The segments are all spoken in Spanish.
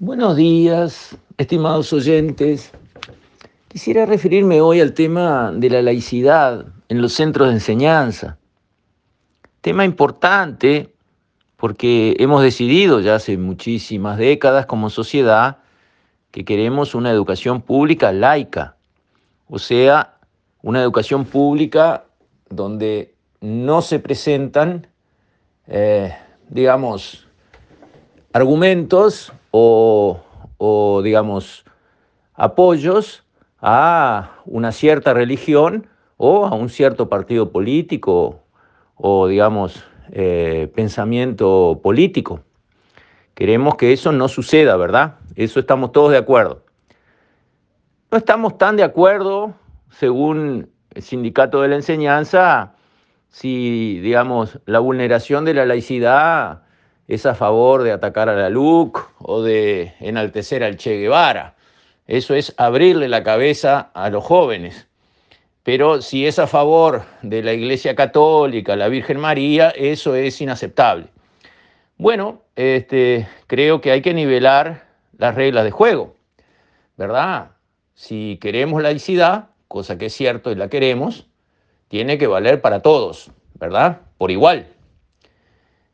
Buenos días, estimados oyentes. Quisiera referirme hoy al tema de la laicidad en los centros de enseñanza. Tema importante porque hemos decidido ya hace muchísimas décadas como sociedad que queremos una educación pública laica, o sea, una educación pública donde no se presentan, eh, digamos, argumentos o, o, digamos, apoyos a una cierta religión o a un cierto partido político o, digamos, eh, pensamiento político. Queremos que eso no suceda, ¿verdad? Eso estamos todos de acuerdo. No estamos tan de acuerdo, según el sindicato de la enseñanza, si, digamos, la vulneración de la laicidad es a favor de atacar a la LUC o de enaltecer al Che Guevara. Eso es abrirle la cabeza a los jóvenes. Pero si es a favor de la Iglesia Católica, la Virgen María, eso es inaceptable. Bueno, este, creo que hay que nivelar las reglas de juego, ¿verdad? Si queremos laicidad, cosa que es cierto y la queremos, tiene que valer para todos, ¿verdad? Por igual.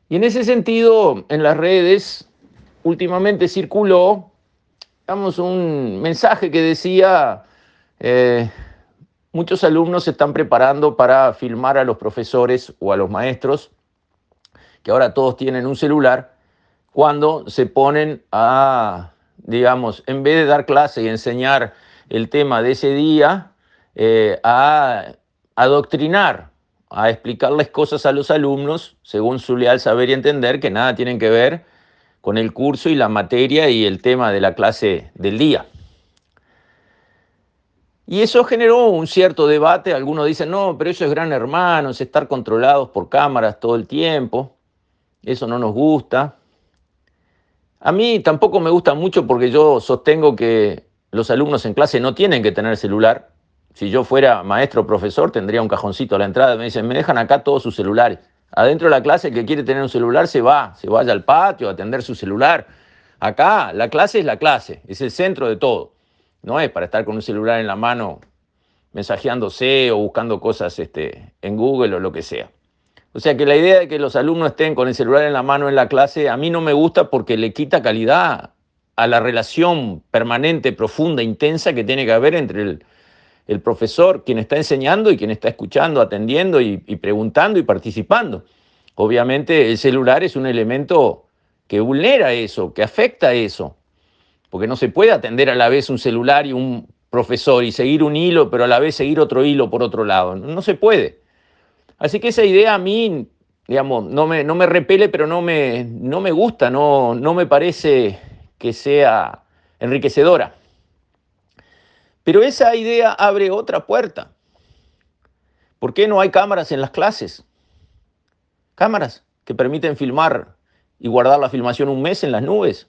Y en ese sentido, en las redes últimamente circuló, digamos, un mensaje que decía, eh, muchos alumnos se están preparando para filmar a los profesores o a los maestros, que ahora todos tienen un celular, cuando se ponen a, digamos, en vez de dar clase y enseñar el tema de ese día, eh, a adoctrinar a explicarles cosas a los alumnos según su leal saber y entender que nada tienen que ver con el curso y la materia y el tema de la clase del día. Y eso generó un cierto debate. Algunos dicen, no, pero eso es gran hermano, es estar controlados por cámaras todo el tiempo. Eso no nos gusta. A mí tampoco me gusta mucho porque yo sostengo que los alumnos en clase no tienen que tener celular. Si yo fuera maestro o profesor, tendría un cajoncito a la entrada. Me dicen, me dejan acá todos sus celulares. Adentro de la clase, el que quiere tener un celular se va, se vaya al patio a atender su celular. Acá, la clase es la clase, es el centro de todo. No es para estar con un celular en la mano mensajeándose o buscando cosas este, en Google o lo que sea. O sea que la idea de que los alumnos estén con el celular en la mano en la clase a mí no me gusta porque le quita calidad a la relación permanente, profunda, intensa que tiene que haber entre el, el profesor, quien está enseñando y quien está escuchando, atendiendo y, preguntando y participando. Obviamente el celular es un elemento que vulnera eso, que afecta eso, porque no se puede atender a la vez un celular y un profesor y seguir un hilo, pero a la vez seguir otro hilo por otro lado. No se puede. Así que esa idea a mí, digamos, no me, no me repele, pero no me, no me gusta, no, no me parece que sea enriquecedora. Pero esa idea abre otra puerta. ¿Por qué no hay cámaras en las clases? Cámaras que permiten filmar y guardar la filmación un mes en las nubes.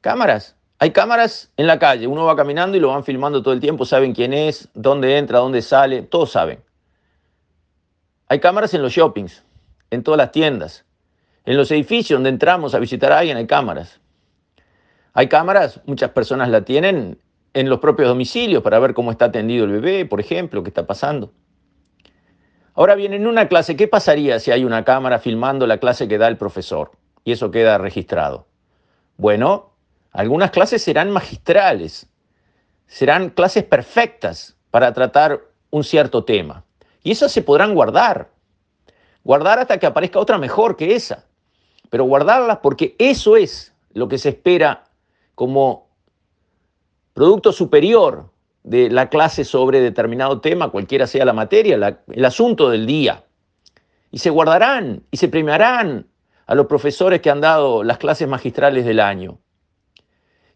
Cámaras. Hay cámaras en la calle. Uno va caminando y lo van filmando todo el tiempo. Saben quién es, dónde entra, dónde sale. Todos saben. Hay cámaras en los shoppings, en todas las tiendas. En los edificios donde entramos a visitar a alguien hay cámaras. Hay cámaras, muchas personas la tienen en los propios domicilios para ver cómo está atendido el bebé, por ejemplo, qué está pasando. Ahora bien, en una clase, ¿qué pasaría si hay una cámara filmando la clase que da el profesor y eso queda registrado? Bueno, algunas clases serán magistrales, serán clases perfectas para tratar un cierto tema. Y esas se podrán guardar, guardar hasta que aparezca otra mejor que esa, pero guardarlas porque eso es lo que se espera como producto superior de la clase sobre determinado tema, cualquiera sea la materia, el asunto del día. Y se guardarán y se premiarán a los profesores que han dado las clases magistrales del año.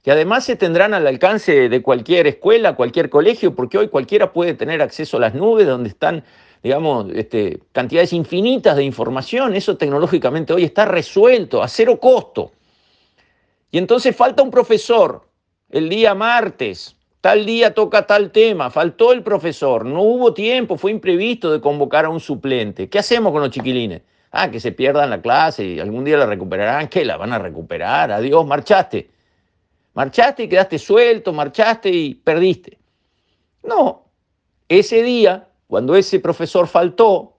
Que además se tendrán al alcance de cualquier escuela, cualquier colegio, porque hoy cualquiera puede tener acceso a las nubes donde están, digamos, este, cantidades infinitas de información. Eso tecnológicamente hoy está resuelto a cero costo. Y entonces falta un profesor el día martes, tal día toca tal tema, faltó el profesor, no hubo tiempo, fue imprevisto de convocar a un suplente. ¿Qué hacemos con los chiquilines? Ah, que se pierdan la clase y algún día la recuperarán. ¿Qué? La van a recuperar. Adiós, marchaste. Marchaste y quedaste suelto, marchaste y perdiste. No, ese día, cuando ese profesor faltó,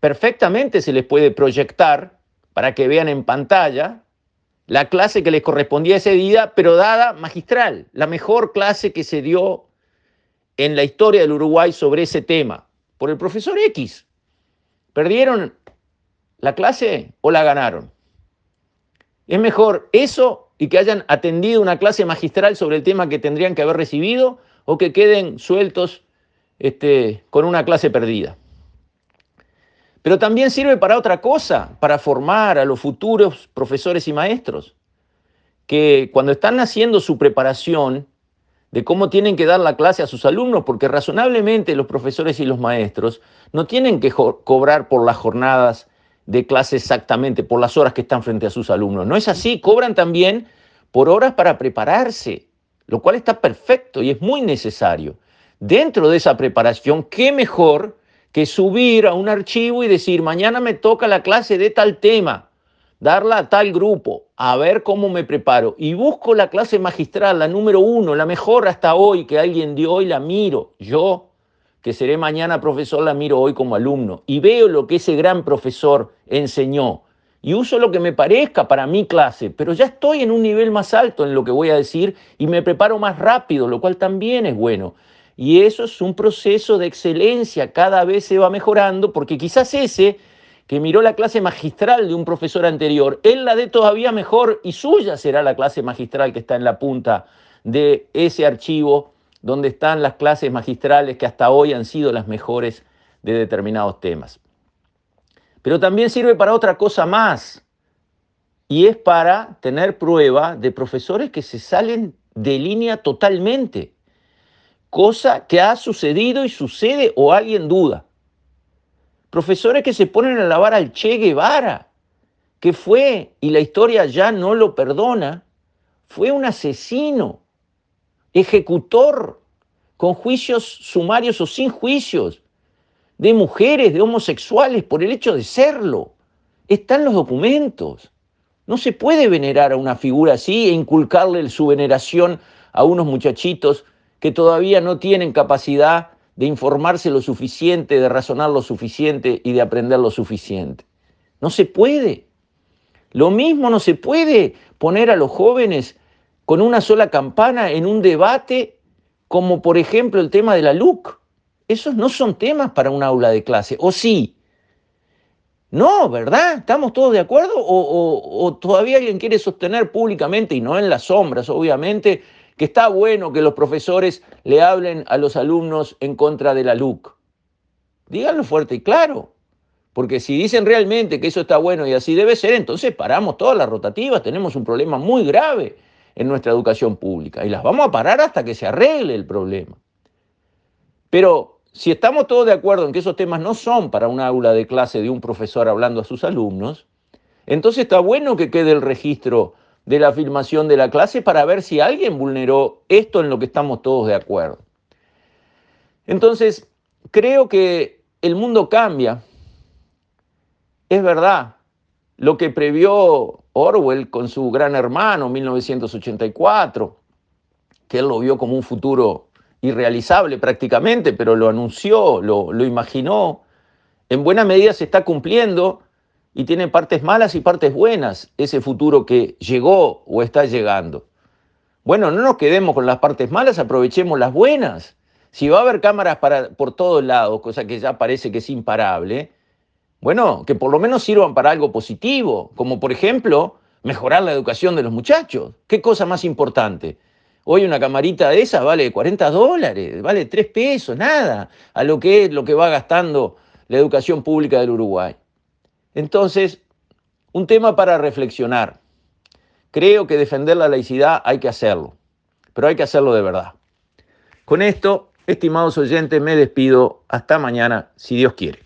perfectamente se les puede proyectar para que vean en pantalla la clase que les correspondía ese día, pero dada magistral, la mejor clase que se dio en la historia del Uruguay sobre ese tema, por el profesor X. ¿Perdieron la clase o la ganaron? Es mejor eso y que hayan atendido una clase magistral sobre el tema que tendrían que haber recibido o que queden sueltos este, con una clase perdida. Pero también sirve para otra cosa, para formar a los futuros profesores y maestros, que cuando están haciendo su preparación de cómo tienen que dar la clase a sus alumnos, porque razonablemente los profesores y los maestros no tienen que cobrar por las jornadas de clase exactamente, por las horas que están frente a sus alumnos. No es así, cobran también por horas para prepararse, lo cual está perfecto y es muy necesario. Dentro de esa preparación, ¿qué mejor que subir a un archivo y decir, mañana me toca la clase de tal tema, darla a tal grupo, a ver cómo me preparo. Y busco la clase magistral, la número uno, la mejor hasta hoy que alguien dio y la miro. Yo, que seré mañana profesor, la miro hoy como alumno. Y veo lo que ese gran profesor enseñó. Y uso lo que me parezca para mi clase, pero ya estoy en un nivel más alto en lo que voy a decir y me preparo más rápido, lo cual también es bueno. Y eso es un proceso de excelencia, cada vez se va mejorando, porque quizás ese que miró la clase magistral de un profesor anterior, él la dé todavía mejor y suya será la clase magistral que está en la punta de ese archivo donde están las clases magistrales que hasta hoy han sido las mejores de determinados temas. Pero también sirve para otra cosa más, y es para tener prueba de profesores que se salen de línea totalmente cosa que ha sucedido y sucede o alguien duda. Profesores que se ponen a lavar al Che Guevara, que fue, y la historia ya no lo perdona, fue un asesino, ejecutor, con juicios sumarios o sin juicios, de mujeres, de homosexuales, por el hecho de serlo. Están los documentos. No se puede venerar a una figura así e inculcarle su veneración a unos muchachitos que todavía no tienen capacidad de informarse lo suficiente, de razonar lo suficiente y de aprender lo suficiente. No se puede. Lo mismo no se puede poner a los jóvenes con una sola campana en un debate como por ejemplo el tema de la LUC. Esos no son temas para un aula de clase, ¿o sí? No, ¿verdad? ¿Estamos todos de acuerdo? ¿O, o todavía alguien quiere sostener públicamente, y no en las sombras, obviamente, que está bueno que los profesores le hablen a los alumnos en contra de la LUC. Díganlo fuerte y claro, porque si dicen realmente que eso está bueno y así debe ser, entonces paramos todas las rotativas, tenemos un problema muy grave en nuestra educación pública y las vamos a parar hasta que se arregle el problema. Pero si estamos todos de acuerdo en que esos temas no son para un aula de clase de un profesor hablando a sus alumnos, entonces está bueno que quede el registro de la filmación de la clase para ver si alguien vulneró esto en lo que estamos todos de acuerdo. Entonces, creo que el mundo cambia. Es verdad, lo que previó Orwell con su gran hermano 1984, que él lo vio como un futuro irrealizable prácticamente, pero lo anunció, lo, lo imaginó, en buena medida se está cumpliendo y tiene partes malas y partes buenas ese futuro que llegó o está llegando. Bueno, no nos quedemos con las partes malas, aprovechemos las buenas. Si va a haber cámaras para, por todos lados, cosa que ya parece que es imparable, bueno, que por lo menos sirvan para algo positivo, como por ejemplo mejorar la educación de los muchachos. ¿Qué cosa más importante? Hoy una camarita de esas vale 40 dólares, vale 3 pesos, nada, a lo que es lo que va gastando la educación pública del Uruguay. Entonces, un tema para reflexionar. Creo que defender la laicidad hay que hacerlo, pero hay que hacerlo de verdad. Con esto, estimados oyentes, me despido. Hasta mañana, si Dios quiere.